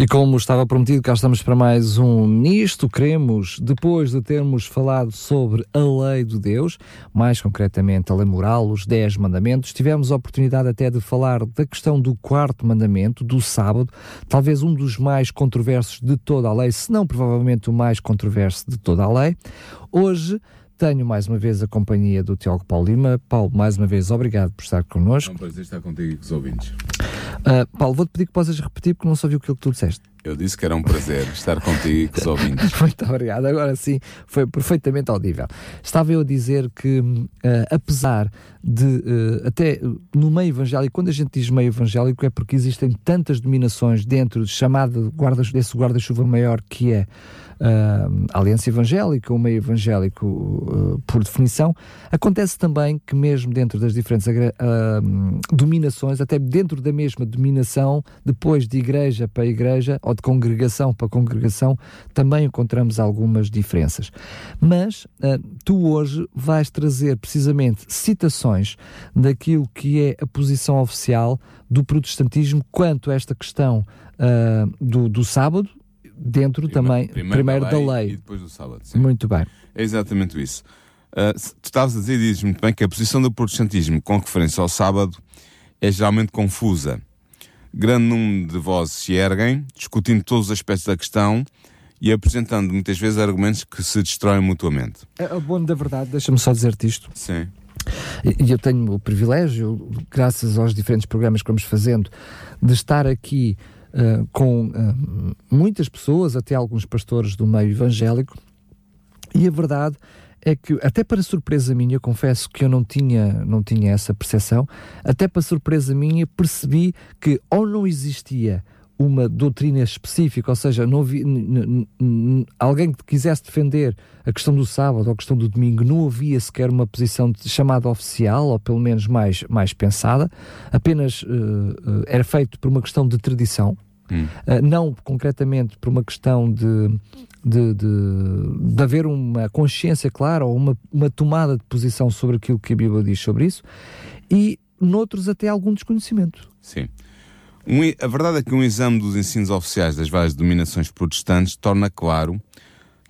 E como estava prometido, cá estamos para mais um Nisto Cremos, depois de termos falado sobre a lei de Deus, mais concretamente a lei moral, os Dez Mandamentos, tivemos a oportunidade até de falar da questão do quarto mandamento, do sábado, talvez um dos mais controversos de toda a lei, se não provavelmente o mais controverso de toda a lei. Hoje tenho mais uma vez a companhia do Tiago Paulo Lima. Paulo, mais uma vez, obrigado por estar connosco. É um prazer estar contigo e com os ouvintes. Uh, Paulo, vou-te pedir que possas repetir porque não só ouvi aquilo que tu disseste. Eu disse que era um prazer estar contigo e com os ouvintes. Muito obrigado. Agora sim, foi perfeitamente audível. Estava eu a dizer que, uh, apesar de, uh, até no meio evangélico, quando a gente diz meio evangélico, é porque existem tantas dominações dentro de chamado guarda, desse guarda-chuva maior que é uh, aliança evangélica, o meio evangélico uh, por definição, acontece também que mesmo dentro das diferentes uh, dominações, até dentro da mesma dominação, depois de igreja para igreja ou de congregação para congregação, também encontramos algumas diferenças. Mas tu hoje vais trazer precisamente citações daquilo que é a posição oficial do protestantismo quanto a esta questão do, do sábado, dentro primeiro, também, primeiro, primeiro da, lei da lei. E depois do sábado. Sim. Muito bem. É exatamente isso. Uh, tu estavas a dizer, dizes muito bem, que a posição do protestantismo com referência ao sábado é geralmente confusa. Grande número de vozes se erguem, discutindo todos os aspectos da questão e apresentando muitas vezes argumentos que se destroem mutuamente. É o bom da verdade, deixa-me só dizer-te isto. Sim. E eu tenho o privilégio, graças aos diferentes programas que vamos fazendo, de estar aqui uh, com uh, muitas pessoas, até alguns pastores do meio evangélico, e a verdade é que, até para surpresa minha, confesso que eu não tinha, não tinha essa percepção, até para surpresa minha, percebi que ou não existia uma doutrina específica, ou seja, não havia, alguém que quisesse defender a questão do sábado ou a questão do domingo, não havia sequer uma posição chamada oficial, ou pelo menos mais, mais pensada, apenas uh, uh, era feito por uma questão de tradição, hum. uh, não concretamente por uma questão de, de, de, de, haver uma consciência clara ou uma, uma tomada de posição sobre aquilo que a Bíblia diz sobre isso, e noutros até algum desconhecimento. Sim. Um, a verdade é que um exame dos ensinos oficiais das várias dominações protestantes torna claro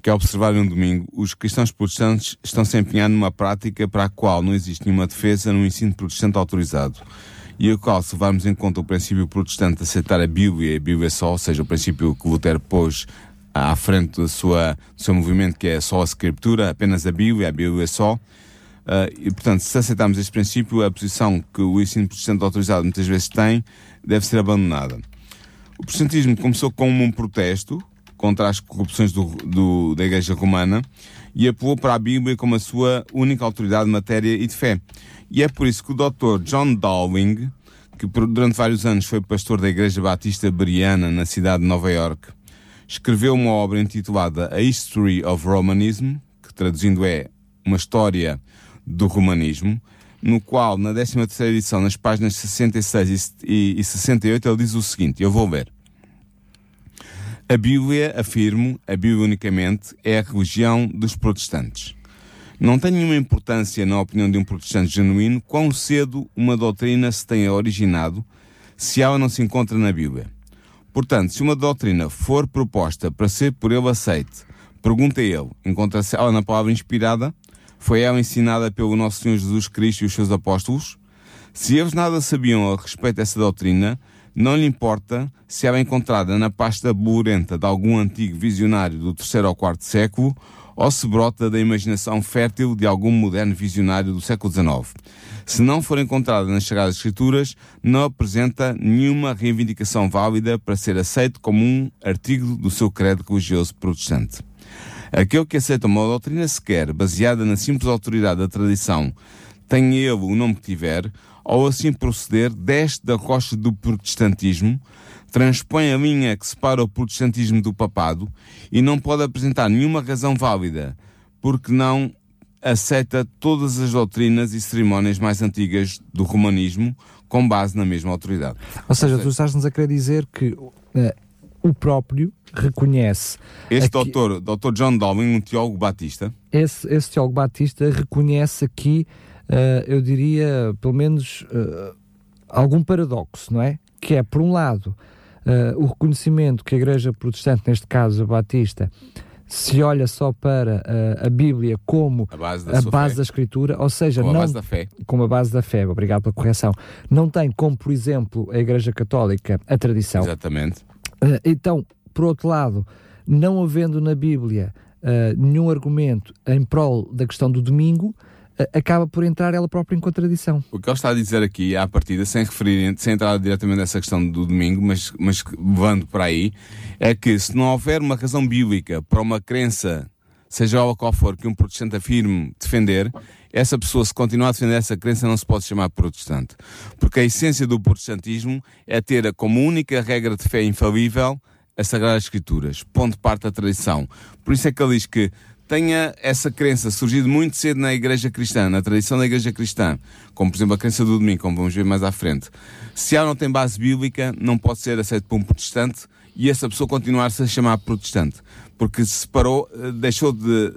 que, ao observar um domingo, os cristãos protestantes estão se empenhando numa prática para a qual não existe nenhuma defesa no ensino protestante autorizado. E a qual, se levarmos em conta o princípio protestante de aceitar a Bíblia e a Bíblia só, ou seja, o princípio que Lutero pôs à frente do, sua, do seu movimento, que é só a Escritura, apenas a Bíblia, a Bíblia só, Uh, e, portanto, se aceitarmos este princípio, a posição que o ensino protestante autorizado muitas vezes tem deve ser abandonada. O protestantismo começou como um protesto contra as corrupções do, do, da Igreja Romana e apelou para a Bíblia como a sua única autoridade de matéria e de fé. E é por isso que o Dr. John Dowling, que durante vários anos foi pastor da Igreja Batista Beriana na cidade de Nova York, escreveu uma obra intitulada A History of Romanism, que traduzindo é uma história do romanismo, no qual, na 13 edição, nas páginas 66 e, e 68, ele diz o seguinte, eu vou ler. A Bíblia, afirmo, a Bíblia unicamente, é a religião dos protestantes. Não tem nenhuma importância, na opinião de um protestante genuíno, quão cedo uma doutrina se tenha originado, se ela não se encontra na Bíblia. Portanto, se uma doutrina for proposta para ser por ele aceite, pergunta ele, encontra-se ela na palavra inspirada? Foi ela ensinada pelo nosso Senhor Jesus Cristo e os seus apóstolos? Se eles nada sabiam a respeito dessa doutrina, não lhe importa se ela é encontrada na pasta bolorenta de algum antigo visionário do terceiro ou quarto século ou se brota da imaginação fértil de algum moderno visionário do século XIX. Se não for encontrada nas Sagradas Escrituras, não apresenta nenhuma reivindicação válida para ser aceito como um artigo do seu credo religioso protestante. Aquele que aceita uma doutrina sequer, baseada na simples autoridade da tradição, tenha ele o nome que tiver, ou assim proceder, desce da rocha do protestantismo, transpõe a linha que separa o protestantismo do papado e não pode apresentar nenhuma razão válida, porque não aceita todas as doutrinas e cerimónias mais antigas do romanismo com base na mesma autoridade. Ou seja, tu estás-nos a querer dizer que uh, o próprio reconhece. Este aqui, doutor, doutor John Dowling, um teólogo batista. Esse, esse teólogo batista reconhece aqui, uh, eu diria, pelo menos, uh, algum paradoxo, não é? Que é, por um lado, o reconhecimento que a Igreja Protestante, neste caso a Batista, se olha só para uh, a Bíblia como a base da, a base da Escritura, ou seja, como não, a base da fé. como a base da fé, obrigado pela correção, não tem como, por exemplo, a Igreja Católica a tradição. Exatamente. Uh, então, por outro lado, não havendo na Bíblia uh, nenhum argumento em prol da questão do domingo, acaba por entrar ela própria em contradição. O que ele está a dizer aqui, à partida, sem referir, sem entrar diretamente nessa questão do domingo, mas, mas levando para aí, é que se não houver uma razão bíblica para uma crença, seja ela qual for, que um protestante afirme defender, essa pessoa, se continuar a defender essa crença, não se pode chamar protestante. Porque a essência do protestantismo é ter como única regra de fé infalível as Sagradas Escrituras, ponto de parte da tradição. Por isso é que ele diz que tenha essa crença surgido muito cedo na igreja cristã, na tradição da igreja cristã, como por exemplo a crença do domingo, como vamos ver mais à frente, se ela não tem base bíblica, não pode ser aceito por um protestante e essa pessoa continuar-se a chamar protestante, porque se separou, eh, deixou de,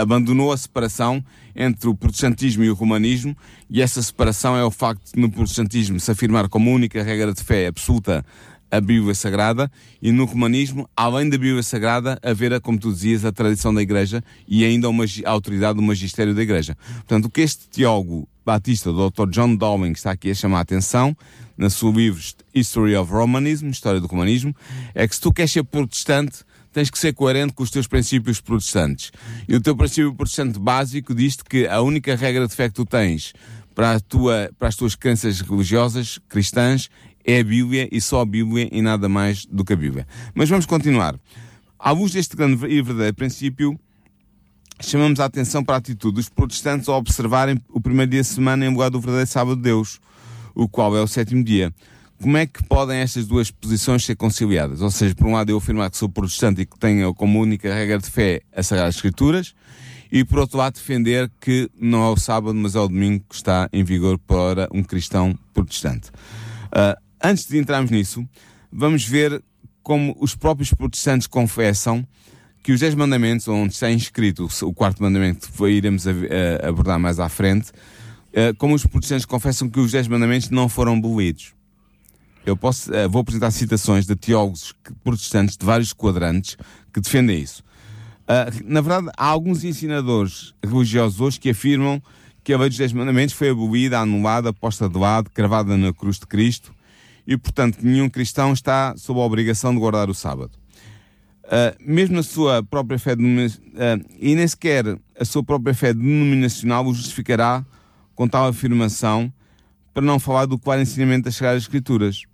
abandonou a separação entre o protestantismo e o romanismo, e essa separação é o facto de no protestantismo se afirmar como única regra de fé absoluta a Bíblia Sagrada e no romanismo, além da Bíblia Sagrada, haver, como tu dizias, a tradição da Igreja e ainda a autoridade do magistério da Igreja. Portanto, o que este teólogo batista, o Dr. John Dowling, está aqui a chamar a atenção, na sua livro History of Romanism, História do Romanismo, é que se tu queres ser protestante, tens que ser coerente com os teus princípios protestantes. E o teu princípio protestante básico diz-te que a única regra de fé que tu tens para, tua, para as tuas crenças religiosas cristãs é a Bíblia e só a Bíblia e nada mais do que a Bíblia. Mas vamos continuar. À luz deste grande e verdadeiro princípio, chamamos a atenção para a atitude dos protestantes ao observarem o primeiro dia de semana em lugar do verdadeiro sábado de Deus, o qual é o sétimo dia. Como é que podem estas duas posições ser conciliadas? Ou seja, por um lado eu afirmar que sou protestante e que tenho como única regra de fé as Sagradas Escrituras, e por outro lado defender que não é o sábado, mas é o domingo que está em vigor para um cristão protestante. Uh, Antes de entrarmos nisso, vamos ver como os próprios protestantes confessam que os Dez Mandamentos, onde está inscrito o quarto mandamento, que iremos abordar mais à frente, eh, como os protestantes confessam que os Dez Mandamentos não foram abolidos. Eu posso, eh, vou apresentar citações de teólogos protestantes de vários quadrantes que defendem isso. Eh, na verdade, há alguns ensinadores religiosos hoje que afirmam que a lei dos Dez Mandamentos foi abolida, anulada, posta de lado, cravada na cruz de Cristo e, portanto, nenhum cristão está sob a obrigação de guardar o sábado. Uh, mesmo a sua própria fé, uh, e nem sequer a sua própria fé denominacional o justificará com tal afirmação, para não falar do claro ensinamento das Sagradas Escrituras.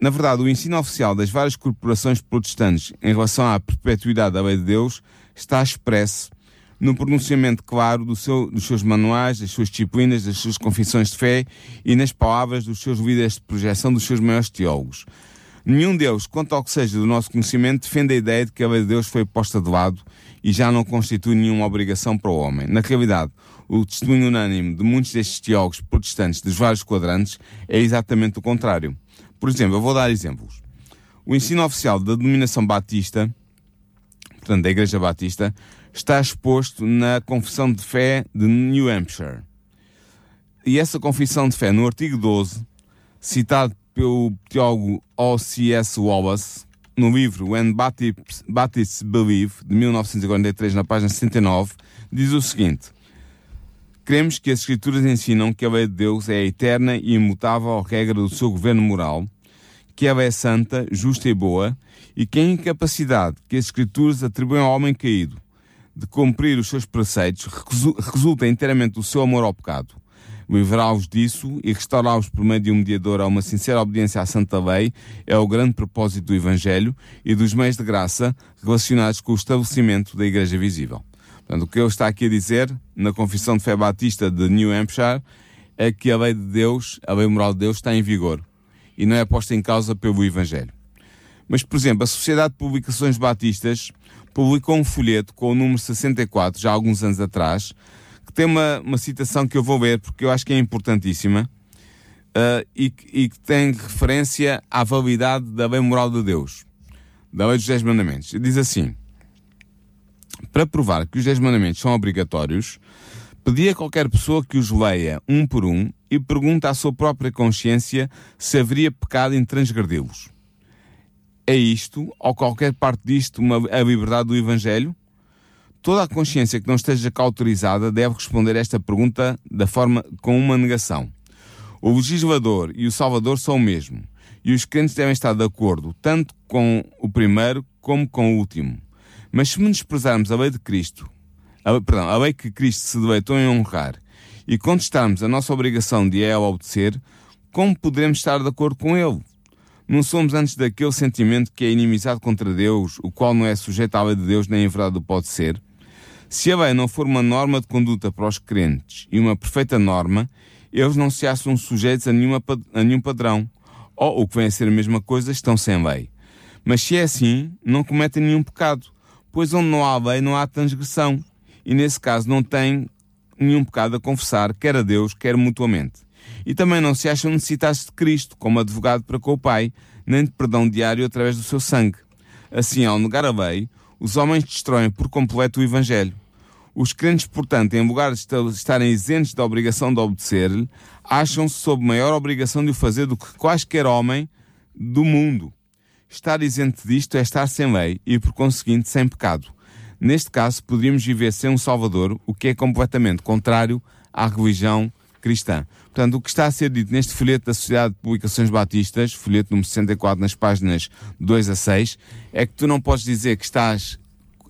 Na verdade, o ensino oficial das várias corporações protestantes em relação à perpetuidade da lei de Deus está expresso no pronunciamento claro do seu, dos seus manuais, das suas disciplinas, das suas confissões de fé e nas palavras dos seus líderes de projeção, dos seus maiores teólogos. Nenhum deles, quanto ao que seja do nosso conhecimento, defende a ideia de que a lei de Deus foi posta de lado e já não constitui nenhuma obrigação para o homem. Na realidade, o testemunho unânime de muitos destes teólogos protestantes dos vários quadrantes é exatamente o contrário. Por exemplo, eu vou dar exemplos. O ensino oficial da denominação batista, portanto, da Igreja Batista, está exposto na Confissão de Fé de New Hampshire. E essa Confissão de Fé, no artigo 12, citado pelo teólogo O.C.S. Wallace, no livro When Baptists Believe, de 1943, na página 69, diz o seguinte: Cremos que as Escrituras ensinam que a lei de Deus é a eterna e imutável regra do seu governo moral, que ela é santa, justa e boa, e que a incapacidade que as Escrituras atribuem ao homem caído de cumprir os seus preceitos resulta inteiramente do seu amor ao pecado. Livrá-los disso e restaurá-los por meio de um mediador a uma sincera obediência à Santa Lei é o grande propósito do Evangelho e dos meios de graça relacionados com o estabelecimento da Igreja Visível. Portanto, o que eu está aqui a dizer na Confissão de Fé Batista de New Hampshire é que a lei de Deus, a lei moral de Deus, está em vigor e não é posta em causa pelo Evangelho. Mas, por exemplo, a Sociedade de Publicações Batistas publicou um folheto com o número 64, já há alguns anos atrás, que tem uma, uma citação que eu vou ver, porque eu acho que é importantíssima, uh, e, e, que tem referência à validade da lei moral de Deus, da lei dos Dez Mandamentos. Diz assim: Para provar que os Dez Mandamentos são obrigatórios, pedi a qualquer pessoa que os leia um por um e pergunta à sua própria consciência se haveria pecado em transgredi-los. É isto, ou qualquer parte disto, uma, a liberdade do Evangelho? Toda a consciência que não esteja cauterizada deve responder esta pergunta da forma com uma negação. O legislador e o salvador são o mesmo, e os crentes devem estar de acordo tanto com o primeiro como com o último. Mas se menosprezarmos a lei de Cristo, a, perdão, a lei que Cristo se deleitou em honrar, e contestarmos a nossa obrigação de a ela obedecer, como poderemos estar de acordo com ele? Não somos antes daquele sentimento que é inimizado contra Deus, o qual não é sujeito à lei de Deus nem em verdade pode ser? Se a lei não for uma norma de conduta para os crentes e uma perfeita norma, eles não se acham sujeitos a, nenhuma, a nenhum padrão. Ou, o que vem a ser a mesma coisa, estão sem lei. Mas se é assim, não cometem nenhum pecado, pois onde não há lei não há transgressão. E nesse caso não têm nenhum pecado a confessar, quer a Deus, quer mutuamente. E também não se acham necessitados de Cristo como advogado para com o Pai, nem de perdão diário através do seu sangue. Assim, ao negar a lei, os homens destroem por completo o Evangelho. Os crentes, portanto, em lugar de estarem isentos da obrigação de obedecer-lhe, acham-se sob maior obrigação de o fazer do que quaisquer homem do mundo. Estar isento disto é estar sem lei e, por conseguinte, sem pecado. Neste caso, poderíamos viver sem um Salvador, o que é completamente contrário à religião cristã. Portanto, o que está a ser dito neste folheto da Sociedade de Publicações Batistas, folheto número 64, nas páginas 2 a 6, é que tu não podes dizer que estás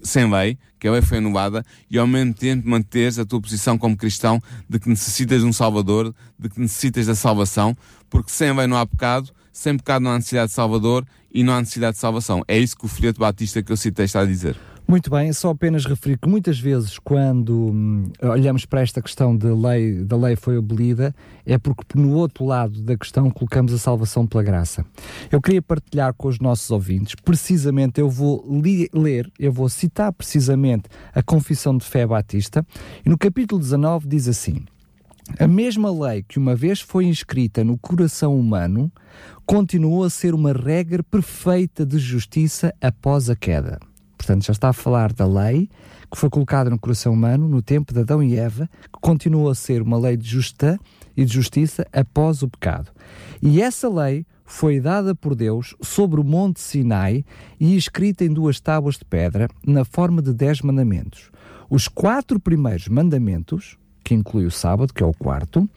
sem lei, que a lei foi anulada, e ao mesmo tempo manteres a tua posição como cristão de que necessitas de um Salvador, de que necessitas da salvação, porque sem lei não há pecado, sem pecado não há necessidade de Salvador e não há necessidade de salvação. É isso que o folheto batista que eu citei está a dizer. Muito bem, só apenas referir que muitas vezes quando hum, olhamos para esta questão de lei, da lei foi abolida, é porque no outro lado da questão colocamos a salvação pela graça. Eu queria partilhar com os nossos ouvintes, precisamente eu vou ler, eu vou citar precisamente a Confissão de Fé Batista, e no capítulo 19 diz assim: A mesma lei que uma vez foi inscrita no coração humano continuou a ser uma regra perfeita de justiça após a queda. Portanto, já está a falar da lei que foi colocada no coração humano no tempo de Adão e Eva, que continuou a ser uma lei de justa e de justiça após o pecado. E essa lei foi dada por Deus sobre o monte Sinai e escrita em duas tábuas de pedra, na forma de dez mandamentos. Os quatro primeiros mandamentos, que inclui o sábado, que é o quarto,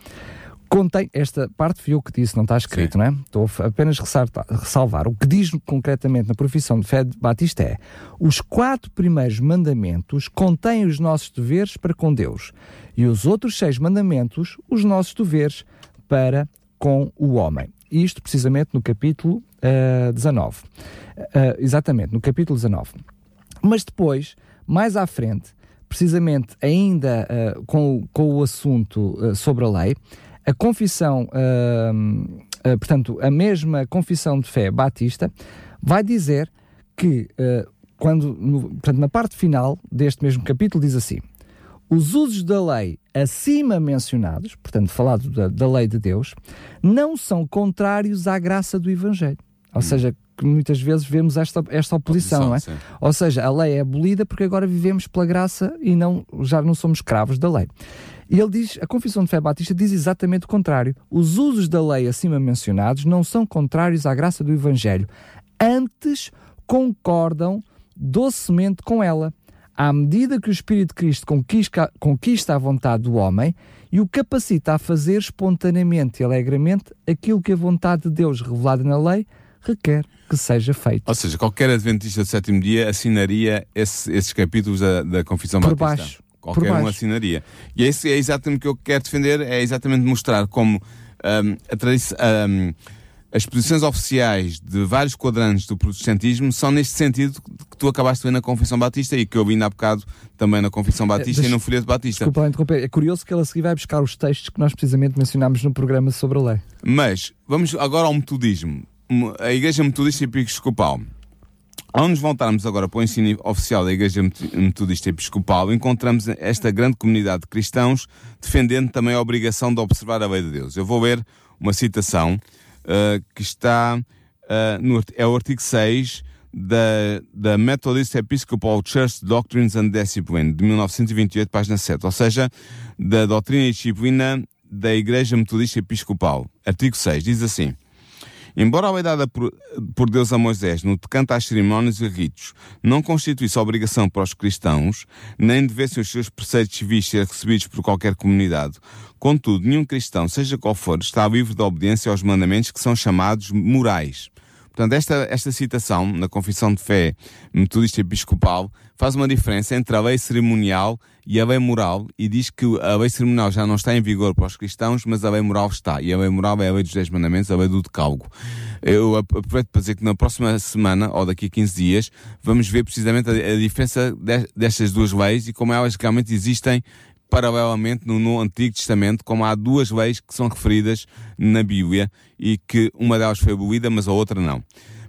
contém, esta parte fui eu que disse, não está escrito, Sim. não é? Estou a apenas ressalvar. O que diz concretamente na profissão de fé de Batista é: os quatro primeiros mandamentos contêm os nossos deveres para com Deus, e os outros seis mandamentos, os nossos deveres para com o homem. Isto precisamente no capítulo uh, 19. Uh, exatamente, no capítulo 19. Mas depois, mais à frente, precisamente ainda uh, com, com o assunto uh, sobre a lei, a confissão, uh, portanto, a mesma confissão de fé batista, vai dizer que, quando, no, portanto, na parte final deste mesmo capítulo, diz assim: os usos da lei acima mencionados, portanto, falado da, da lei de Deus, não são contrários à graça do Evangelho. Ou hum. seja, que muitas vezes vemos esta, esta oposição, oposição é? Ou seja, a lei é abolida porque agora vivemos pela graça e não, já não somos escravos da lei. E ele diz, a Confissão de Fé Batista diz exatamente o contrário. Os usos da lei acima mencionados não são contrários à graça do Evangelho, antes concordam docemente com ela, à medida que o Espírito de Cristo conquista, conquista a vontade do homem e o capacita a fazer espontaneamente e alegremente aquilo que a vontade de Deus revelada na lei requer que seja feito. Ou seja, qualquer adventista do sétimo dia assinaria esse, esses capítulos da, da Confissão Por Batista. baixo Qualquer um assinaria. E esse é exatamente o que eu quero defender, é exatamente mostrar como um, a um, as posições oficiais de vários quadrantes do protestantismo são neste sentido que tu acabaste de ver na Confissão Batista e que eu vi ainda há bocado também na Confissão é, Batista e no Folheto Batista. Desculpa interromper, é curioso que ela seguir vai buscar os textos que nós precisamente mencionámos no programa sobre a lei. Mas, vamos agora ao metodismo. A Igreja Metodista Episcopal Ao nos voltarmos agora para o ensino oficial da Igreja Metodista Episcopal, encontramos esta grande comunidade de cristãos defendendo também a obrigação de observar a lei de Deus. Eu vou ler uma citação uh, que está uh, no, é o artigo 6 da, da Methodist Episcopal Church Doctrines and Discipline, de 1928, página 7, ou seja, da doutrina e disciplina da Igreja Metodista Episcopal. Artigo 6, diz assim. Embora a lei dada por, por, Deus a Moisés no tocante às cerimónias e ritos não constituísse obrigação para os cristãos, nem devessem os seus preceitos civis ser recebidos por qualquer comunidade, contudo, nenhum cristão, seja qual for, está livre da obediência aos mandamentos que são chamados morais. Portanto, esta, esta citação na Confissão de Fé Metodista Episcopal faz uma diferença entre a lei cerimonial e a lei moral e diz que a lei cerimonial já não está em vigor para os cristãos, mas a lei moral está. E a lei moral é a lei dos Dez Mandamentos, a lei do decálogo. Eu aproveito para dizer que na próxima semana, ou daqui a 15 dias, vamos ver precisamente a, a diferença de, destas duas leis e como elas realmente existem paralelamente no, no, Antigo Testamento, como há duas leis que são referidas na Bíblia e que uma delas foi abolida, mas a outra não.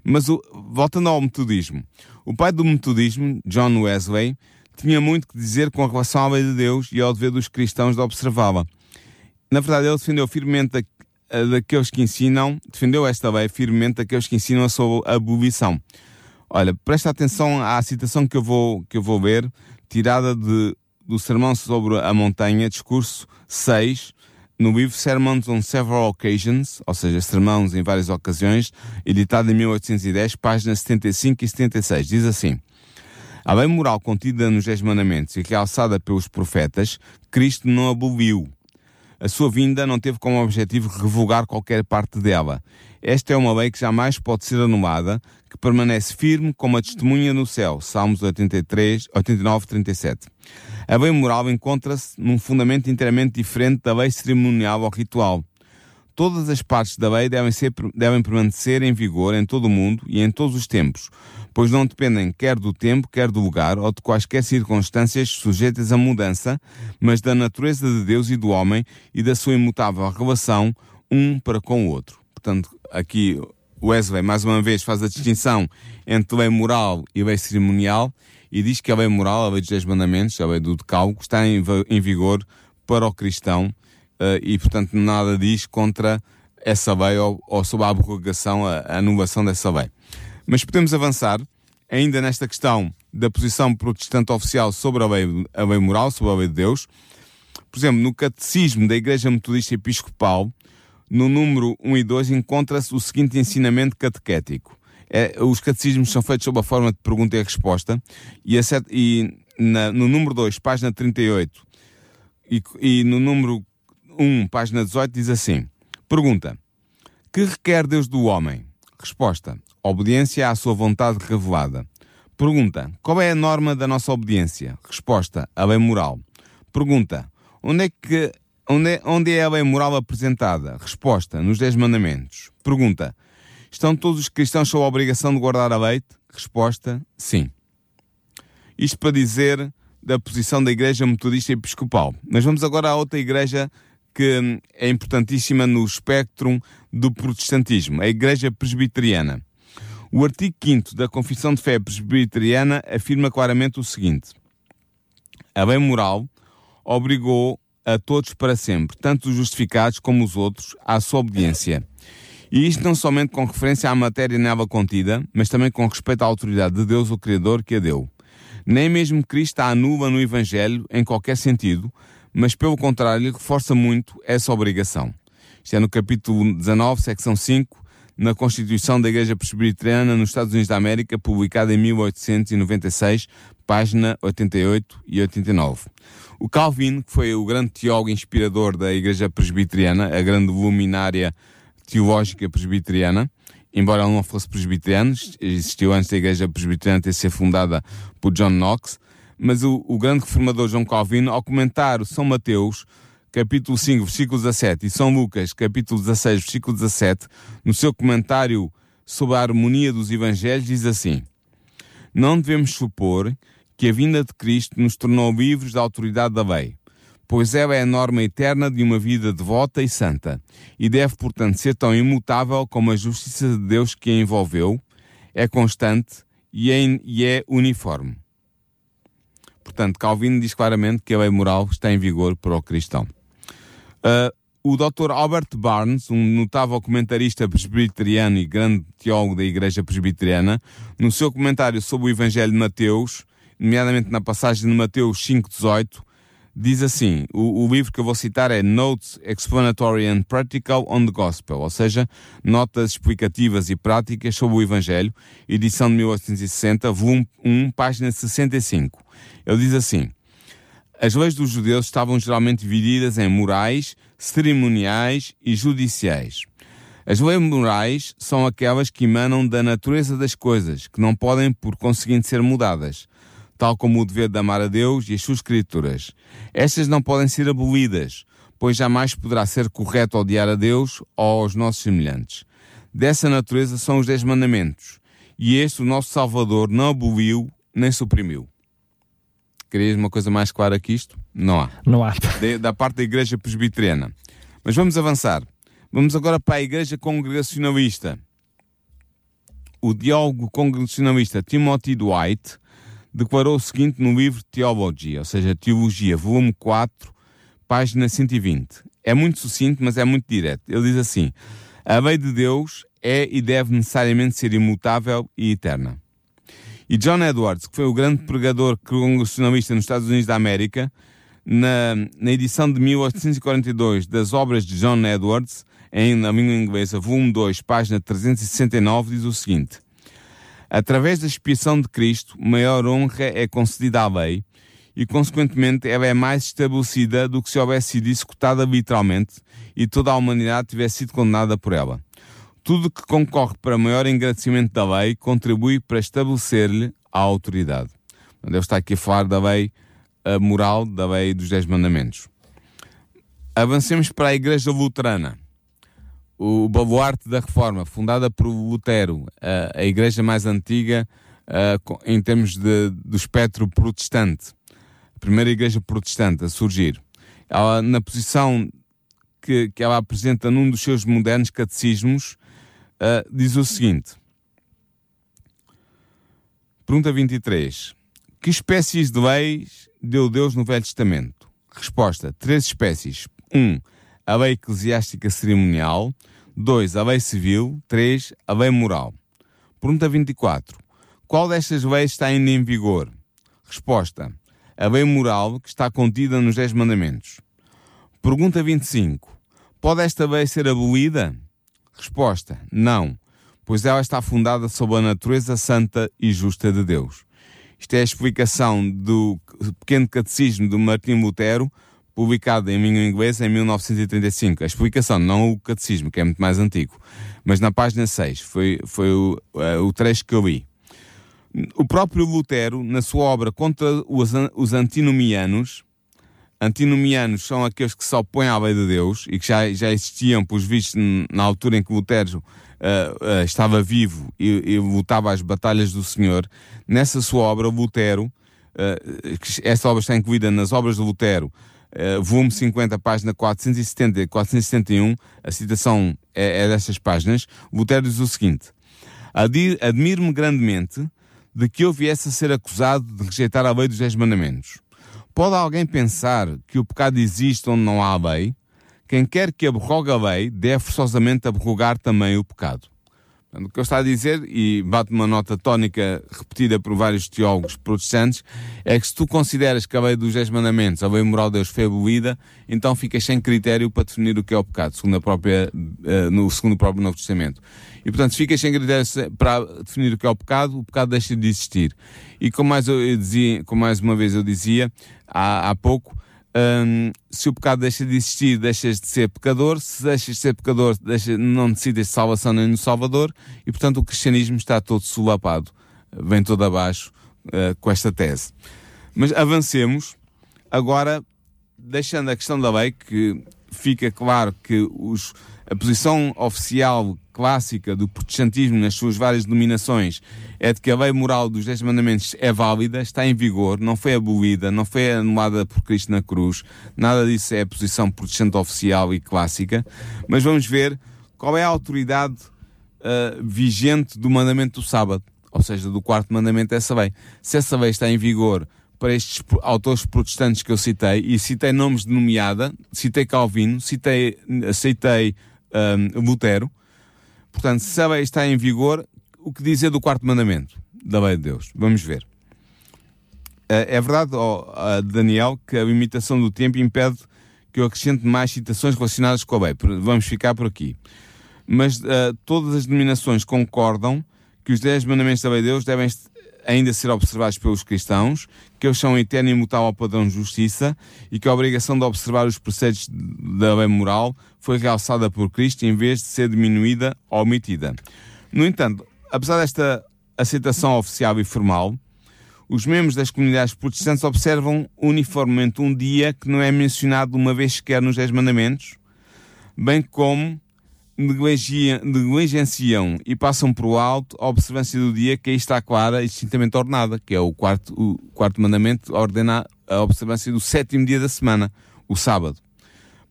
Mas o, voltando ao metodismo, o pai do metodismo, John Wesley, tinha muito que dizer com relação à lei de Deus e ao dever dos cristãos de observá-la. Na verdade, ele defendeu firmemente a, a, daqueles que ensinam, defendeu esta lei firmemente daqueles que ensinam a sua abolição. Olha, presta atenção à citação que eu vou, que eu vou ver, tirada de do Sermão sobre a Montanha, discurso 6, no livro Sermons on Several Occasions, ou seja, Sermãos em várias ocasiões, editado em 1810, páginas 75 e 76. Diz assim: A lei moral contida nos Dez Mandamentos e realçada pelos profetas, Cristo não aboliu. A sua vinda não teve como objetivo revogar qualquer parte dela. Esta é uma lei que jamais pode ser anulada, que permanece firme como a testemunha no céu. Salmos 83, 89, 37. A lei moral encontra-se num fundamento inteiramente diferente da lei cerimonial ou ritual. Todas as partes da lei devem, ser, devem permanecer em vigor em todo o mundo e em todos os tempos, pois não dependem quer do tempo, quer do lugar ou de quaisquer circunstâncias sujeitas à mudança, mas da natureza de Deus e do homem e da sua imutável relação um para com o outro. Portanto, aqui Wesley mais uma vez faz a distinção entre lei moral e lei cerimonial e diz que a lei moral, a lei dos 10 mandamentos, a lei do decálogo, está em, em vigor para o cristão e, portanto, nada diz contra essa lei ou, ou sobre a abrogação, a, a anulação dessa lei. Mas podemos avançar ainda nesta questão da posição protestante oficial sobre a lei, a lei moral, sobre a lei de Deus. Por exemplo, no Catecismo da Igreja Metodista Episcopal, no número 1 e 2, encontra-se o seguinte ensinamento catequético é, os catecismos são feitos sob a forma de pergunta e resposta, e, a e na, no número 2, página 38, e, e no número 1, página 18, diz assim: Pergunta: Que requer Deus do homem? Resposta: Obediência à sua vontade revelada. Pergunta: Qual é a norma da nossa obediência? Resposta: A lei moral. Pergunta: Onde é que onde onde é a lei moral apresentada? Resposta: Nos Dez Mandamentos. Pergunta: Estão todos os cristãos sob a obrigação de guardar a lei? Resposta: sim. Isto para dizer da posição da Igreja Metodista Episcopal. Mas vamos agora à outra igreja que é importantíssima no espectro do protestantismo, a Igreja Presbiteriana. O artigo 5 da Confissão de Fé Presbiteriana afirma claramente o seguinte: A lei moral obrigou a todos para sempre, tanto os justificados como os outros, à sua obediência. E isto não somente com referência à matéria nela contida, mas também com respeito à autoridade de Deus, o Criador, que a deu. Nem mesmo Cristo a anula no Evangelho em qualquer sentido, mas pelo contrário reforça muito essa obrigação. Isto é no capítulo 19, secção 5, na Constituição da Igreja Presbiteriana nos Estados Unidos da América, publicada em 1896, página 88 e 89. O Calvin, que foi o grande teólogo inspirador da Igreja Presbiteriana, a grande luminária teológica presbiteriana, embora ele não fosse presbiteriano, existiu antes da Igreja Presbiteriana ter sido fundada por John Knox, mas o, o grande reformador João Calvino, ao comentar São Mateus, capítulo 5, versículo 17, e São Lucas, capítulo 16, versículo 17, no seu comentário sobre a harmonia dos Evangelhos, diz assim: Não devemos supor que a vinda de Cristo nos tornou livres da autoridade da lei pois ela é a norma eterna de uma vida devota e santa, e deve, portanto, ser tão imutável como a justiça de Deus que a envolveu, é constante e é, e é uniforme. Portanto, Calvino diz claramente que a lei moral está em vigor para o cristão. Uh, o Dr. Albert Barnes, um notável comentarista presbiteriano e grande teólogo da Igreja Presbiteriana, no seu comentário sobre o Evangelho de Mateus, nomeadamente na passagem de Mateus 5,18, diz assim: o, o, livro que eu vou citar é Notes Explanatory and Practical on the Gospel, ou seja, notas explicativas e práticas sobre o Evangelho, edição de 1860, volume 1, página 65. Ele diz assim: As leis dos judeus estavam geralmente divididas em morais, cerimoniais e judiciais. As leis morais são aquelas que emanam da natureza das coisas, que não podem, por conseguinte, ser mudadas, tal como o dever de amar a Deus e as suas escrituras. Estas não podem ser abolidas, pois jamais poderá ser correto odiar a Deus ou aos nossos semelhantes. Dessa natureza são os Dez Mandamentos, e este o nosso Salvador não aboliu nem suprimiu. Querias uma coisa mais clara que isto? Não há. Não há. De, da parte da Igreja Presbiteriana. Mas vamos avançar. Vamos agora para a Igreja Congregacionalista. O diálogo congregacionalista Timothy Dwight declarou o seguinte no livro Theology, ou seja, Teologia, volume 4, página 120. É muito sucinto, mas é muito direto. Ele diz assim: A lei de Deus é e deve necessariamente ser imutável e eterna. E John Edwards, que foi o grande pregador congregacionalista nos Estados Unidos da América, na, na edição de 1842 das obras de John Edwards, em, na língua inglesa, volume 2, página 369, diz o seguinte: Através da expiação de Cristo, maior honra é concedida à lei e, consequentemente, ela é mais estabelecida do que se houvesse sido executada literalmente e toda a humanidade tivesse sido condenada por ela. Tudo que concorre para maior engrandecimento da lei contribui para estabelecer-lhe a autoridade. Deus está aqui a falar da lei moral, da lei dos Dez Mandamentos. Avancemos para a Igreja Luterana. O baluarte da Reforma, fundada por Lutero, a, a igreja mais antiga em termos de, do espectro protestante. A primeira igreja protestante a surgir. Ela, na posição que, que ela apresenta num dos seus modernos catecismos, diz o seguinte. Pergunta 23. Que espécies de leis deu Deus no Velho Testamento? Resposta: três espécies. 1. Um, a lei eclesiástica cerimonial. 2. A lei civil. 3. A lei moral. Pergunta 24. Qual destas leis está ainda em vigor? Resposta: a lei moral que está contida nos Dez Mandamentos. Pergunta 25. Pode esta lei ser abolida? Resposta: não, pois ela está fundada sobre a natureza santa e justa de Deus. Isto é a explicação do pequeno catecismo de Martim Lutero, publicado em língua inglesa em 1935. A explicação, não o catecismo, que é muito mais antigo. Mas na página 6, foi, foi o, uh, o trecho que eu li. O próprio Lutero, na sua obra contra os, os antinomianos, antinomianos são aqueles que se opõem à lei de Deus e que já, já existiam, pelos vistos, na altura em que Lutero uh, uh, estava vivo e, e, lutava as batalhas do Senhor. Nessa sua obra, Lutero, uh, obra está incluída nas obras de Lutero, volume 50, página 470 e 471, a citação é, é destas páginas. Lutero diz o seguinte: Admiro-me grandemente de que eu viesse a ser acusado de rejeitar a lei dos Dez Mandamentos Pode alguém pensar que o pecado existe onde não há lei? Quem quer que abrogue a lei deve forçosamente abrogar também o pecado. O que eu está a dizer, e bate uma nota tónica repetida por vários teólogos protestantes, é que se tu consideras que a lei dos Dez Mandamentos, a lei moral de Deus foi abolida, então ficas sem critério para definir o que é o pecado, segundo, a própria, uh, no, segundo o próprio Novo Testamento. E portanto, se ficas sem critério para definir o que é o pecado, o pecado deixa de existir. E como mais, eu dizia, como mais uma vez eu dizia há, há pouco, um, se o pecado deixa de existir, deixas de ser pecador. Se deixas de ser pecador, deixa, não decides de salvação nem no Salvador. E, portanto, o cristianismo está todo solapado, vem todo abaixo uh, com esta tese. Mas avancemos agora, deixando a questão da lei, que fica claro que os, a posição oficial clássica do protestantismo nas suas várias denominações é de que a lei moral dos Dez Mandamentos é válida, está em vigor, não foi abolida, não foi anulada por Cristo na cruz, nada disso é a posição protestante oficial e clássica, mas vamos ver qual é a autoridade uh, vigente do mandamento do sábado. ou seja, do quarto mandamento dessa lei. Se essa lei está em vigor para estes autores protestantes que eu citei, e citei nomes de nomeada, citei Calvino, citei, citei um, Lutero, portanto, se a lei está em vigor, o que dizer do quarto mandamento da lei de Deus? Vamos ver. É, é verdade, oh, Daniel, que a limitação do tempo impede que eu acrescente mais citações relacionadas com a lei. Vamos ficar por aqui. Mas uh, todas as denominações concordam que os dez mandamentos da lei de Deus devem ainda ser observados pelos cristãos, que eles são eterno e imutável padrão de justiça e que a obrigação de observar os preceitos da lei moral foi realçada por Cristo em vez de ser diminuída ou omitida. No entanto, apesar desta aceitação oficial e formal, os membros das comunidades protestantes observam uniformemente um dia que não é mencionado uma vez sequer nos Dez Mandamentos, bem como negligenciam e passam por alto a observância do dia que aí está clara e distintamente ordenada, que é o quarto, o quarto mandamento, ordena a observância do sétimo dia da semana, o sábado.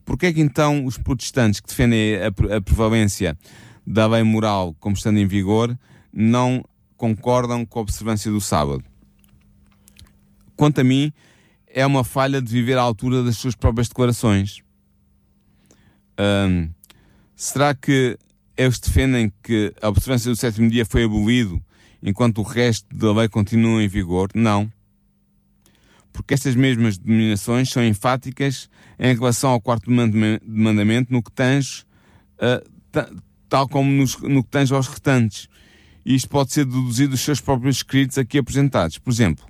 Porquê é que então os protestantes que defendem a, a prevalência da lei moral como estando em vigor não concordam com a observância do sábado? Quanto a mim, é uma falha de viver à altura das suas próprias declarações. Um, Será que eles defendem que a observância do sétimo dia foi abolido enquanto o resto da lei continua em vigor? Não. Porque estas mesmas denominações são enfáticas em relação ao quarto mandamento no que tange, uh, tal como nos, no que tange aos restantes. E isto pode ser deduzido dos seus próprios escritos aqui apresentados. Por exemplo,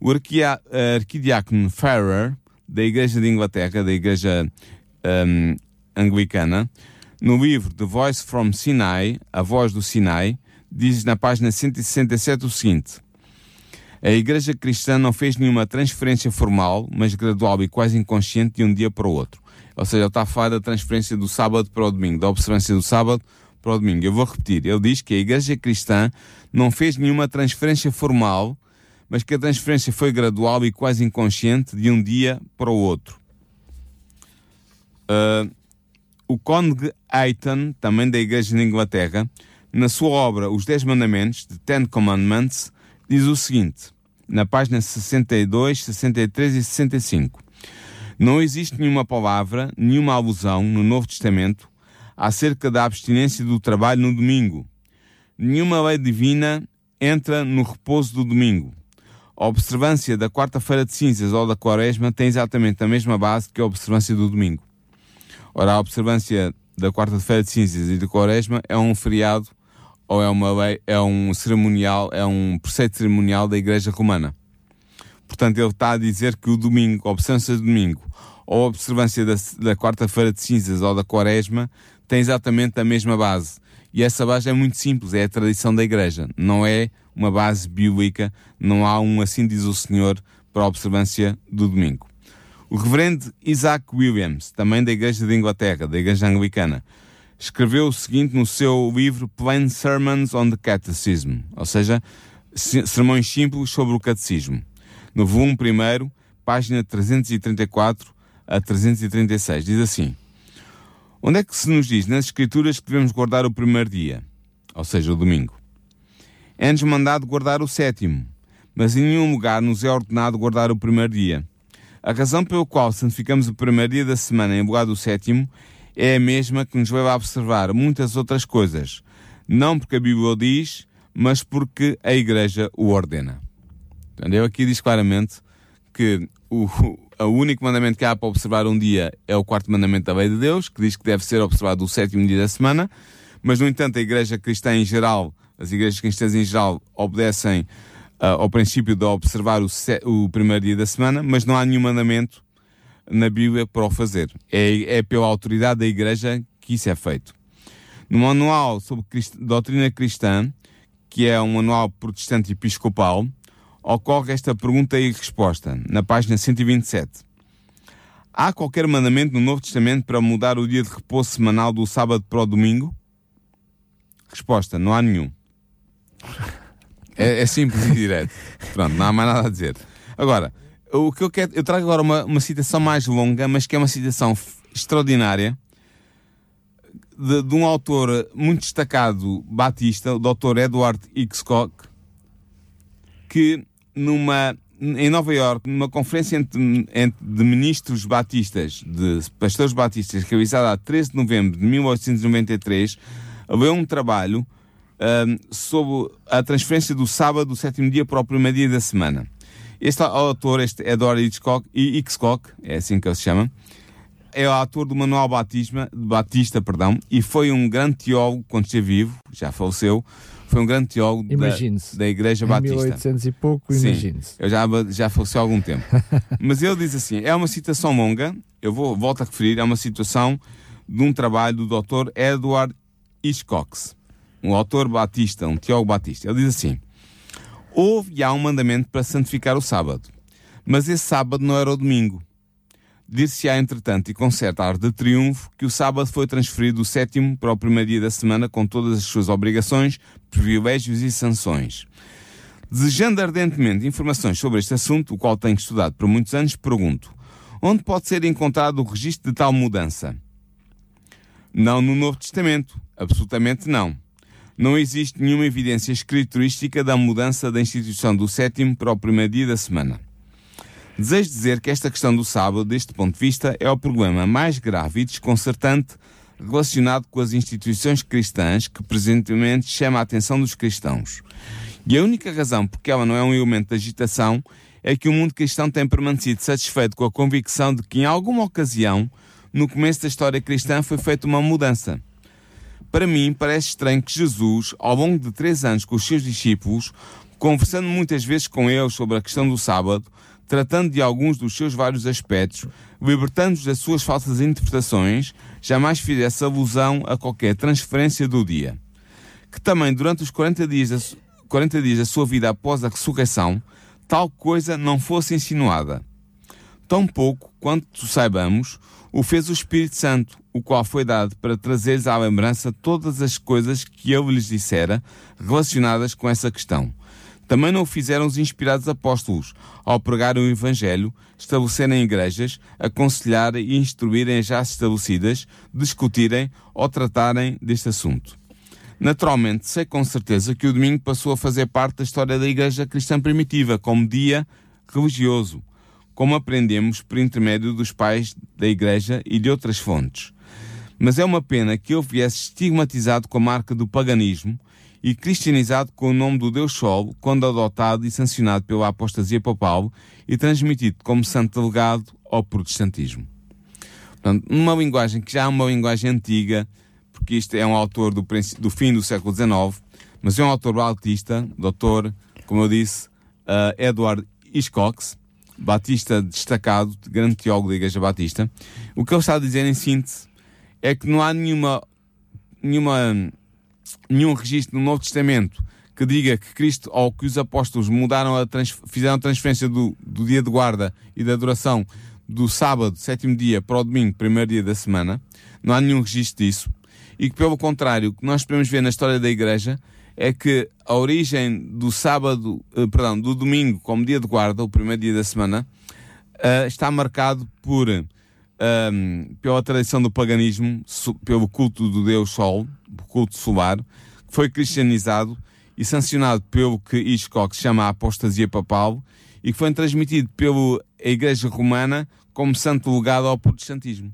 o arquidiácono Farrer, da Igreja de Inglaterra, da Igreja um, Anglicana, no livro The Voice from Sinai, A Voz do Sinai, diz na página 167 o seguinte: A Igreja Cristã não fez nenhuma transferência formal, mas gradual e quase inconsciente de um dia para o outro. Ou seja, ele está a falar da transferência do sábado para o domingo, da observância do sábado para o domingo. Eu vou repetir. Ele diz que a Igreja Cristã não fez nenhuma transferência formal, mas que a transferência foi gradual e quase inconsciente de um dia para o outro. Uh, o Conde Ayton, também da Igreja de Inglaterra, na sua obra Os Dez Mandamentos, Ten Commandments, diz o seguinte, na página 62, 63 e 65. Não existe nenhuma palavra, nenhuma alusão no Novo Testamento acerca da abstinência do trabalho no domingo. Nenhuma lei divina entra no repouso do domingo. A observância da quarta-feira de cinzas ou da quaresma tem exatamente a mesma base que a observância do domingo. Ora, a observância da quarta-feira de cinzas e de quaresma é um feriado ou é uma lei, é um cerimonial, é um preceito cerimonial da Igreja Romana. Portanto, ele está a dizer que o domingo, a observância do domingo, ou a observância da, da quarta-feira de cinzas ou da quaresma, tem exatamente a mesma base. E essa base é muito simples, é a tradição da Igreja. Não é uma base bíblica, não há um assim diz o Senhor para a observância do domingo. O reverendo Isaac Williams, também da Igreja de Inglaterra, da Igreja Anglicana, escreveu o seguinte no seu livro Plain Sermons on the Catechism, ou seja, sermões simples sobre o catecismo. No volume 1, página 334 a 336, diz assim: Onde é que se nos diz nas Escrituras que devemos guardar o primeiro dia, ou seja, o domingo? É-nos mandado guardar o sétimo, mas em nenhum lugar nos é ordenado guardar o primeiro dia. A razão pela qual santificamos o primeiro dia da semana em lugar do sétimo é a mesma que nos leva a observar muitas outras coisas. Não porque a Bíblia o diz, mas porque a Igreja o ordena. Entendeu? Aqui diz claramente que o, o único mandamento que há para observar um dia é o quarto mandamento da lei de Deus, que diz que deve ser observado o sétimo dia da semana, mas, no entanto, a Igreja Cristã em geral, as igrejas cristãs em geral, obedecem ao princípio de observar o, o, primeiro dia da semana, mas não há nenhum mandamento na Bíblia para o fazer. É, é pela autoridade da Igreja que isso é feito. No manual sobre Crist doutrina cristã, que é um manual protestante episcopal, ocorre esta pergunta e resposta, na página 127. Há qualquer mandamento no Novo Testamento para mudar o dia de repouso semanal do sábado para o domingo? Resposta: não há nenhum. É, é simples e direto. Pronto, não há mais nada a dizer. Agora, o que eu quero. Eu trago agora uma, uma citação mais longa, mas que é uma citação extraordinária de, de, um autor muito destacado batista, o Dr. Edward Hitchcock, que numa em Nova York, numa conferência entre, entre, de ministros batistas, de pastores batistas, realizada a 13 de novembro de 1893, havia um trabalho sobre a transferência do sábado, do sétimo dia, para o primeiro dia da semana. Este autor, este Edward Hitchcock, Hitchcock, é assim que ele se chama, é o autor do Manual Batisma, Batista, perdão, e foi um grande teólogo quando esteve vivo, já faleceu, foi um grande teólogo da, da Igreja em Batista. 1800 e pouco, imagine-se. Eu já, já faleceu há algum tempo. Mas ele diz assim: é uma citação longa, eu vou, volto a referir, é uma citação de um trabalho do Dr. Edward Hitchcock, um autor batista, um teólogo batista. Ele diz assim: houve e há um mandamento para santificar o sábado, mas esse sábado não era o domingo. Dir-se-á, entretanto, e com certa ar de triunfo, que o sábado foi transferido do sétimo para o primeiro dia da semana com todas as suas obrigações, privilégios e sanções. Desejando ardentemente informações sobre este assunto, o qual tenho estudado por muitos anos, pergunto: onde pode ser encontrado o registro de tal mudança? Não no Novo Testamento, absolutamente não. Não existe nenhuma evidência escriturística da mudança da instituição do sétimo para o primeiro dia da semana. Desejo dizer que esta questão do sábado, deste ponto de vista, é o problema mais grave e desconcertante relacionado com as instituições cristãs que presentemente chama a atenção dos cristãos. E a única razão porque ela não é um elemento de agitação é que o mundo cristão tem permanecido satisfeito com a convicção de que em alguma ocasião, no começo da história cristã, foi feita uma mudança. Para mim, parece estranho que Jesus, ao longo de três anos com os seus discípulos, conversando muitas vezes com eles sobre a questão do sábado, tratando de alguns dos seus vários aspectos, libertando-os das suas falsas interpretações, jamais fizesse alusão a qualquer transferência do dia. Que também durante os 40 dias da, 40 dias da sua vida após a ressurreição, tal coisa não fosse insinuada. Tão pouco quanto saibamos, o fez o Espírito Santo, o qual foi dado para trazer-lhes à lembrança todas as coisas que ele lhes dissera relacionadas com essa questão também não o fizeram os inspirados apóstolos, ao pregarem o Evangelho, estabelecerem igrejas, aconselharem e instruírem já estabelecidas, discutirem ou tratarem deste assunto. Naturalmente, sei com certeza que o domingo passou a fazer parte da história da Igreja Cristã Primitiva, como dia religioso, como aprendemos por intermédio dos pais da Igreja e de outras fontes. Mas é uma pena que ele viesse estigmatizado com a marca do paganismo e cristianizado com o nome do Deus Sol, quando adotado e sancionado pela apostasia papal e transmitido como santo delegado ao protestantismo. Portanto, numa linguagem que já é uma linguagem antiga, porque isto é um autor do, do fim do século XIX, mas é um autor batista, doutor, como eu disse, uh, Edward Hitchcock, batista destacado, grande teólogo da Igreja Batista. O que ele está a dizer em síntese é que não há nenhuma, nenhuma nenhum registro no Novo Testamento que diga que Cristo ou que os apóstolos mudaram a trans, fizeram a transferência do, do dia de guarda e da adoração do sábado, sétimo dia, para o domingo, primeiro dia da semana. Não há nenhum registro disso. E que, pelo contrário, o que nós podemos ver na história da Igreja é que a origem do sábado, eh, perdão, do domingo como dia de guarda, o primeiro dia da semana, uh, está marcado por, ehm, pela tradição do paganismo, pelo culto do Deus Sol, culto solar, que foi cristianizado e sancionado pelo que Hitchcock chama a apostasia papal e que foi transmitido pela Igreja Romana como santo legado ao protestantismo.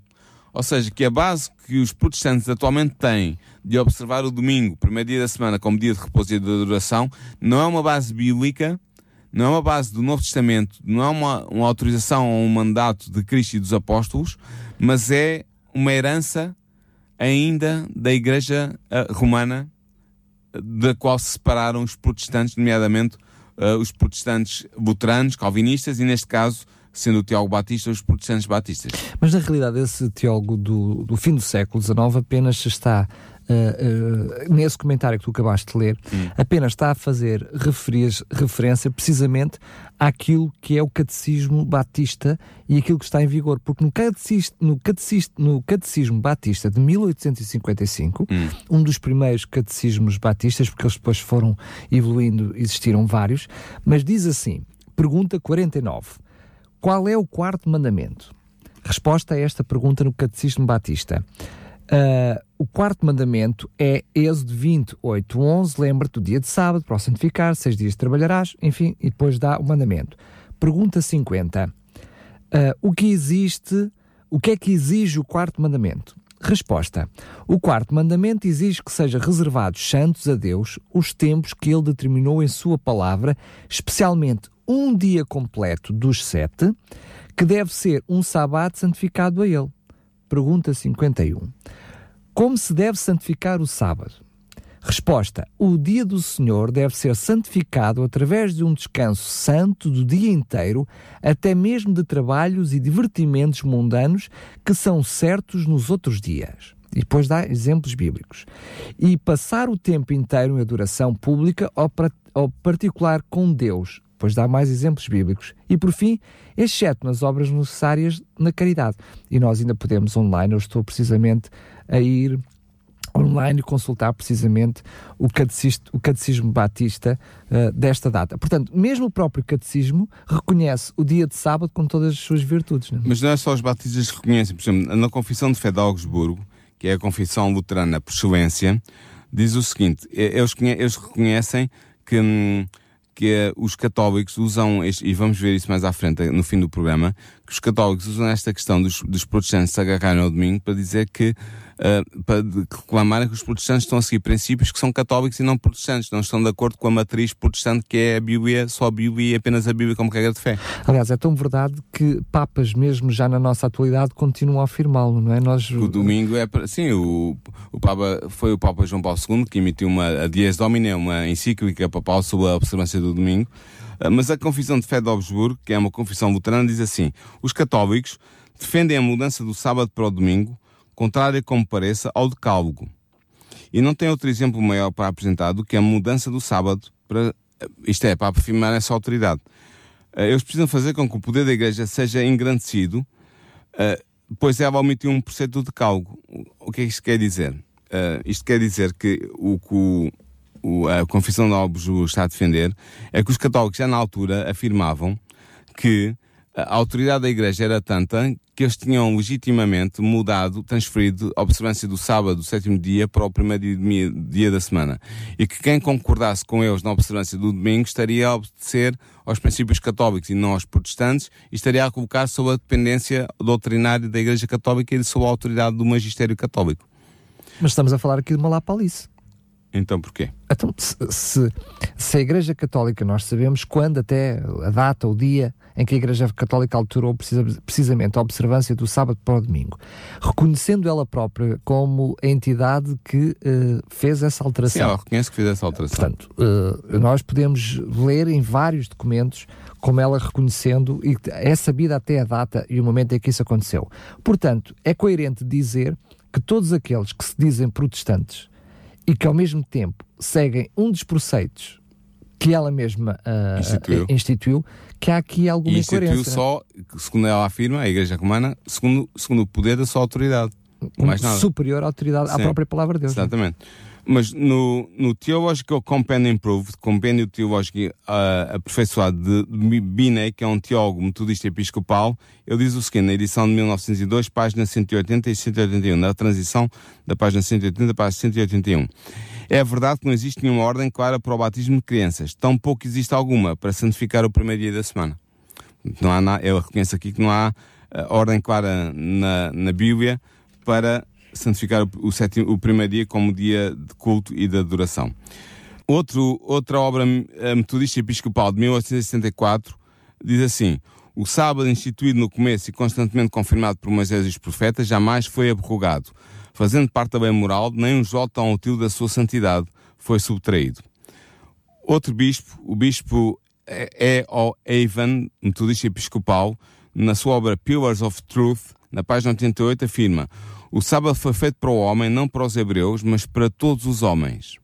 Ou seja, que a base que os protestantes atualmente têm de observar o domingo, primeiro dia da semana, como dia de repouso e de adoração, não é uma base bíblica, não é uma base do Novo Testamento, não é uma, uma autorização ou um mandato de Cristo e dos apóstolos, mas é uma herança ainda da Igreja uh, Romana, da qual se separaram os protestantes, nomeadamente uh, os protestantes luteranos, calvinistas e, neste caso, sendo o teólogo batista, os protestantes batistas. Mas, na realidade, esse teólogo do, do fim do século XIX apenas está uh, uh, nesse comentário que tu acabaste de ler, hum. apenas está a fazer referir, referência precisamente àquilo que é o catecismo batista e aquilo que está em vigor. Porque no catecismo, no catecismo, no catecismo batista de 1855, hum. um dos primeiros catecismos batistas, porque eles depois foram evoluindo, existiram vários, mas diz assim, pergunta 49, qual é o quarto mandamento? Resposta a esta pergunta no Catecismo Batista. Uh, o quarto mandamento é Êxodo 28, 11. Lembra-te do dia de sábado para o santificar, seis dias trabalharás, enfim, e depois dá o mandamento. Pergunta 50. Uh, o que existe, o que é que exige o quarto mandamento? Resposta: O quarto mandamento exige que sejam reservados santos a Deus os tempos que ele determinou em Sua palavra, especialmente um dia completo dos sete, que deve ser um sábado santificado a ele. Pergunta 51. Como se deve santificar o sábado? Resposta: O dia do Senhor deve ser santificado através de um descanso santo do dia inteiro, até mesmo de trabalhos e divertimentos mundanos que são certos nos outros dias. E depois dá exemplos bíblicos. E passar o tempo inteiro em adoração pública ou particular com Deus, depois dá mais exemplos bíblicos. E por fim, exceto nas obras necessárias na caridade. E nós ainda podemos online, eu estou precisamente a ir online consultar precisamente o, o Catecismo Batista uh, desta data. Portanto, mesmo o próprio Catecismo reconhece o dia de sábado com todas as suas virtudes. Não é? Mas não é só os batistas que reconhecem. Por exemplo, na Confissão de Fé de Augsburgo, que é a confissão luterana por excelência, diz o seguinte: eles, eles reconhecem que. Hum, que uh, os católicos usam, este, e vamos ver isso mais à frente, no fim do programa, que os católicos usam esta questão dos, dos protestantes se agarrarem ao domingo para dizer que uh, para reclamarem que os protestantes estão a seguir princípios que são católicos e não protestantes, não estão de acordo com a matriz protestante que é a Bíblia, só a Bíblia e apenas a Bíblia como regra de fé. Aliás, é tão verdade que papas mesmo já na nossa atualidade continuam a afirmá-lo, não é? Nós... O domingo é, sim, o, o Papa, foi o Papa João Paulo II que emitiu uma, a Dies Domine, uma encíclica papal sobre a observância do domingo, ah, mas a Confissão de Fé de Augsburgo, que é uma confissão luterana, diz assim: os católicos defendem a mudança do sábado para o domingo contrária como pareça ao decálogo. E não tem outro exemplo maior para apresentar do que a mudança do sábado para, isto é, para afirmar essa autoridade. Eh, eles precisam fazer com que o poder da Igreja seja engrandecido, eh, pois ela omitiu um preceito do decálogo. O que é que isto quer dizer? Eh, isto quer dizer que o que a Confissão de Alves está a defender é que os católicos já na altura afirmavam que a autoridade da Igreja era tanta que eles tinham legitimamente mudado, transferido a observância do sábado, do sétimo dia, para o primeiro dia, dia da semana. E que quem concordasse com eles na observância do domingo estaria a obedecer aos princípios católicos e não aos protestantes e estaria a colocar sob a dependência doutrinária da Igreja Católica e sob a autoridade do magistério católico. Mas estamos a falar aqui de uma lapalice. Então porquê? Então, se, se, se, a Igreja Católica, nós sabemos quando até a data, o dia em que a Igreja Católica alterou precisa, precisamente a observância do sábado para o domingo, reconhecendo ela própria como a entidade que uh, fez essa alteração. Sim, ela reconhece que fez essa alteração. Portanto, uh, nós podemos ler em vários documentos como ela reconhecendo, e é sabida até a data e o momento em que isso aconteceu. Portanto, é coerente dizer que todos aqueles que se dizem protestantes e que ao mesmo tempo seguem um dos preceitos que ela mesma uh, instituiu. instituiu. que há aqui alguma e incoerência. instituiu só, segundo ela afirma, a Igreja Romana, segundo, segundo o poder da sua autoridade. Um mais nada. superior autoridade Sim, à própria palavra de Deus. É? Exatamente. Mas no, no Theological Companion Improved, compêndio teológico uh, aperfeiçoado de Binet, que é um teólogo metodista episcopal, ele diz o seguinte, na edição de 1902, página 180 e 181, na transição da página 180 para a 181. É verdade que não existe nenhuma ordem clara para o batismo de crianças, tampouco existe alguma para santificar o primeiro dia da semana. Não há, eu reconheço aqui que não há uh, ordem clara na, na Bíblia para santificar o, sétimo, o primeiro dia como dia de culto e de adoração. Outro, outra obra metodista episcopal de 1864 diz assim: O sábado, instituído no começo e constantemente confirmado por Moisés e os profetas, jamais foi abrogado. Fazendo parte da lei moral, nem um jota tão útil da sua santidade foi subtraído. Outro bispo, o bispo E. O. Avon, metodista episcopal, na sua obra Pillars of Truth, na página 88, afirma: o sábado foi feito para o homem, não para os hebreus, mas para todos os homens.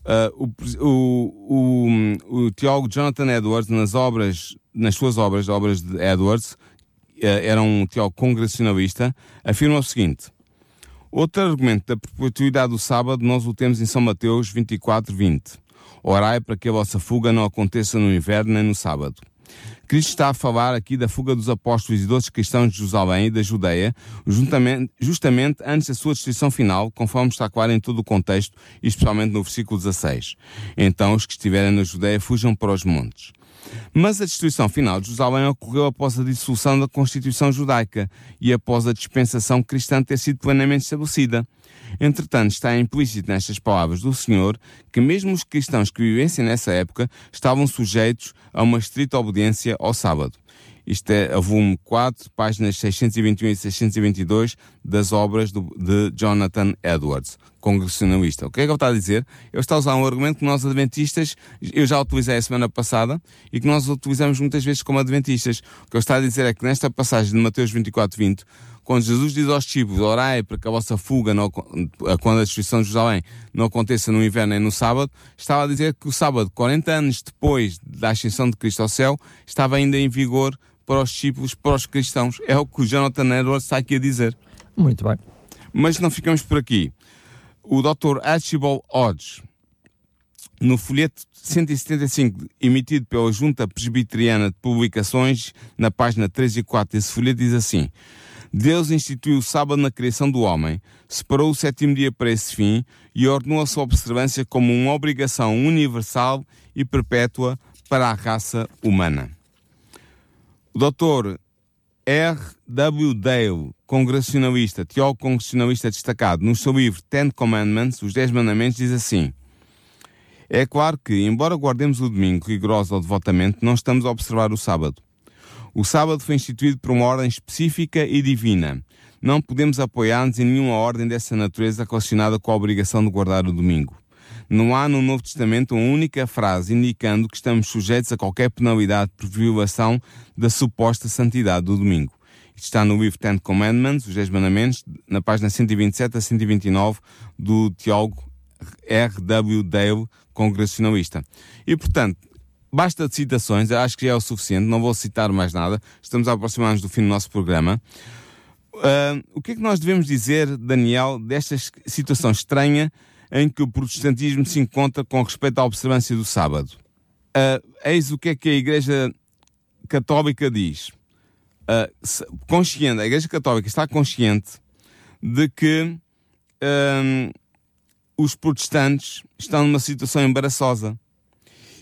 Uh, o, o, o, o, teólogo Jonathan Edwards, nas obras, nas suas obras, obras de Edwards, uh, era um teólogo congregacionalista, afirma o seguinte: Outro argumento da perpetuidade do sábado nós o temos em São Mateus 24, 20. Orai para que a vossa fuga não aconteça no inverno nem no sábado. Cristo está a falar aqui da fuga dos apóstolos e dos outros cristãos de Jerusalém e da Judeia, justamente, justamente antes da sua destruição final, conforme está claro em todo o contexto, especialmente no versículo 16. Então os que estiverem na Judeia fujam para os montes. Mas a destruição final de Jerusalém ocorreu após a dissolução da Constituição judaica e após a dispensação cristã ter sido plenamente estabelecida. Entretanto, está implícito nestas palavras do Senhor que mesmo os cristãos que vivessem nessa época estavam sujeitos a uma estrita obediência ao sábado. Isto é a volume 4, páginas 621 e 622 das obras do, de Jonathan Edwards, congressionalista. O que é que ele está a dizer? Ele está a usar um argumento que nós adventistas, eu já utilizei a semana passada, e que nós utilizamos muitas vezes como adventistas. O que ele está a dizer é que nesta passagem de Mateus 24, 20, quando Jesus diz aos discípulos, orai para que a vossa fuga, não, quando a destruição de Jerusalém não aconteça no inverno nem no sábado, estava a dizer que o sábado, 40 anos depois da ascensão de Cristo ao céu, estava ainda em vigor para os discípulos, para os cristãos. É o que o Jonathan Edwards está aqui a dizer. Muito bem. Mas não ficamos por aqui. O Dr. Archibald Hodge, no folheto 175 emitido pela Junta Presbiteriana de Publicações, na página 3 e 4 desse folheto, diz assim: Deus instituiu o sábado na criação do homem, separou o sétimo dia para esse fim e ordenou a sua observância como uma obrigação universal e perpétua para a raça humana. O Dr. R. W. Dale, congressionalista, teólogo congressionalista destacado, no seu livro Ten Commandments, os Dez Mandamentos, diz assim: É claro que, embora guardemos o domingo rigoroso ou devotamente, não estamos a observar o sábado. O sábado foi instituído por uma ordem específica e divina. Não podemos apoiar-nos em nenhuma ordem dessa natureza relacionada com a obrigação de guardar o domingo. Não há no Novo Testamento uma única frase indicando que estamos sujeitos a qualquer penalidade por violação da suposta santidade do domingo. Isto está no livro Ten Commandments, os Dez Mandamentos, na página 127 a 129 do teólogo R. W. Dale, congregacionalista. E, portanto, basta de citações, acho que já é o suficiente, não vou citar mais nada, estamos a aproximar-nos do fim do nosso programa. Uh, o que é que nós devemos dizer, Daniel, desta situação estranha em que o protestantismo se encontra com respeito à observância do sábado. Uh, eis o que é que a Igreja Católica diz. Uh, consciente, a Igreja Católica está consciente de que os protestantes estão numa situação embaraçosa.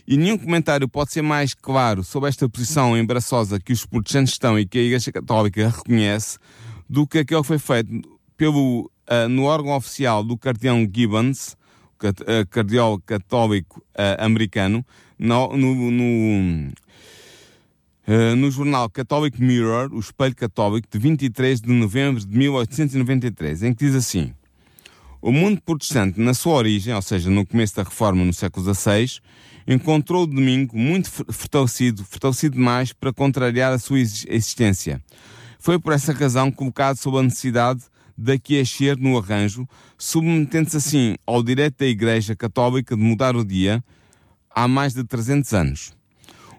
E nenhum comentário pode ser mais claro sobre esta posição embaraçosa que os protestantes estão e que a Igreja Católica reconhece do que aquele que foi feito pelo uh, no órgão oficial do cardeão Gibbons, uh, cardeal católico uh, americano, no, no, no, no, jornal Catholic Mirror, o Espelho Católico, de 23 de novembro de 1893, em que diz assim: O mundo protestante, na sua origem, ou seja, no começo da reforma no século XVI, encontrou o domingo muito fortalecido, fortalecido demais para contrariar a sua existência. Foi por essa razão colocado sob a necessidade daqui a ser no arranjo, submetendo-se assim ao direito da Igreja Católica de mudar o dia há mais de 300 anos.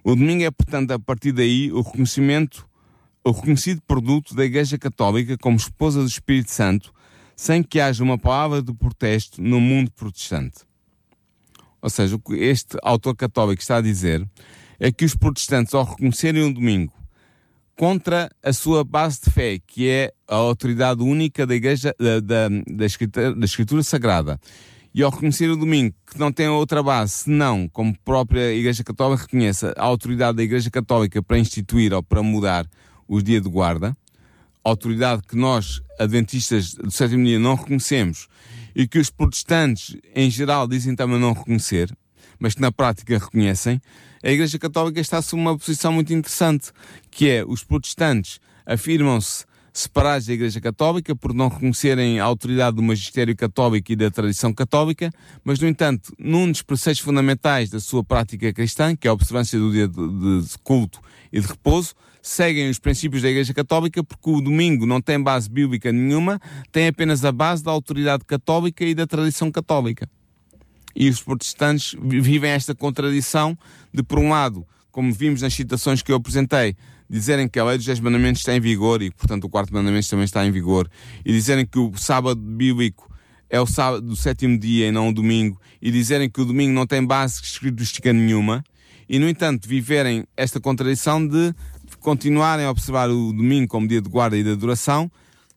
O domingo é, portanto, a partir daí o reconhecimento, o reconhecido produto da Igreja Católica como esposa do Espírito Santo, sem que haja uma palavra de protesto no mundo protestante. Ou seja, o que este autor católico está a dizer é que os protestantes, ao reconhecerem o domingo contra a sua base de fé, que é a autoridade única da Igreja, da, da, da, escritura, da escritura Sagrada. E ao reconhecer o domingo, que não tem outra base, senão, como a própria Igreja Católica reconhece, a autoridade da Igreja Católica para instituir ou para mudar os dias de guarda, autoridade que nós, adventistas do sétimo dia, não reconhecemos e que os protestantes, em geral, dizem também não reconhecer, mas que na prática reconhecem, a Igreja Católica está sob uma posição muito interessante, que é os protestantes afirmam-se separados da Igreja Católica por não reconhecerem a autoridade do magistério católico e da tradição católica, mas, no entanto, num dos preceitos fundamentais da sua prática cristã, que é a observância do dia de, culto e de repouso, seguem os princípios da Igreja Católica porque o domingo não tem base bíblica nenhuma, tem apenas a base da autoridade católica e da tradição católica. E os protestantes vivem esta contradição de, por um lado, como vimos nas citações que eu apresentei, dizerem que a lei dos 10 mandamentos está em vigor e, portanto, o quarto mandamento também está em vigor, e dizerem que o sábado bíblico é o sábado do sétimo dia e não o domingo, e dizerem que o domingo não tem base escriturística nenhuma, e, no entanto, viverem esta contradição de continuarem a observar o domingo como dia de guarda e de adoração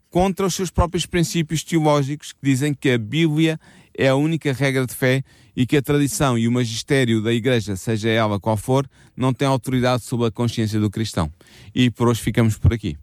contra os seus próprios princípios teológicos que dizem que a Bíblia é a única regra de fé e que a tradição e o magistério da Igreja, seja ela qual for, não tem autoridade sobre a consciência do cristão. E por hoje ficamos por aqui.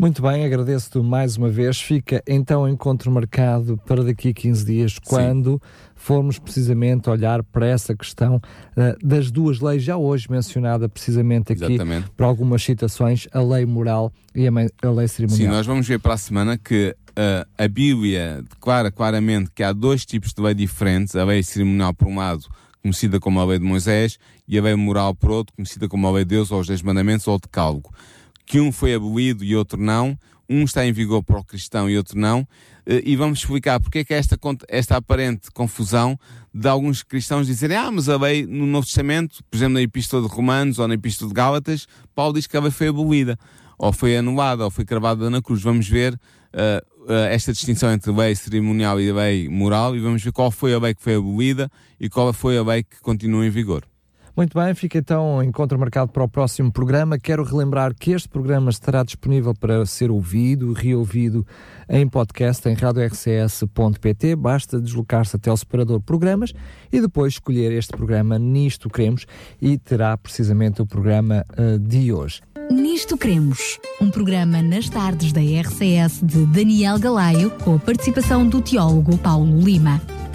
Muito bem, agradeço-te mais uma vez. Fica então o encontro marcado para daqui a 15 dias, quando Sim. formos precisamente olhar para essa questão uh, das duas leis, já hoje mencionada precisamente aqui Exatamente. para algumas citações, a lei moral e a, a lei cerimonial. Sim, nós vamos ver para a semana que uh, a Bíblia declara claramente que há dois tipos de lei diferentes, a lei cerimonial por um lado, conhecida como a lei de Moisés, e a lei moral por outro, conhecida como a lei de Deus, ou os Dez Mandamentos, ou o Decálogo que um foi abolido e outro não, um está em vigor para o cristão e outro não, eh, e vamos explicar porque é que esta, esta aparente confusão de alguns cristãos dizerem, ah, mas a lei no Novo Testamento, por exemplo, na Epístola de Romanos ou na Epístola de Gálatas, Paulo diz que a lei foi abolida, ou foi anulada, ou foi cravada na cruz. Vamos ver uh, uh, esta distinção entre lei cerimonial e lei moral, e vamos ver qual foi a lei que foi abolida e qual foi a lei que continua em vigor. Muito bem, fica então o encontro marcado para o próximo programa. Quero relembrar que este programa estará disponível para ser ouvido, reouvido em podcast em radiorcs.pt. Basta deslocar-se até o separador programas e depois escolher este programa Nisto Queremos e terá precisamente o programa uh, de hoje. Nisto Cremos, um programa nas tardes da RCS de Daniel Galaio, com a participação do teólogo Paulo Lima.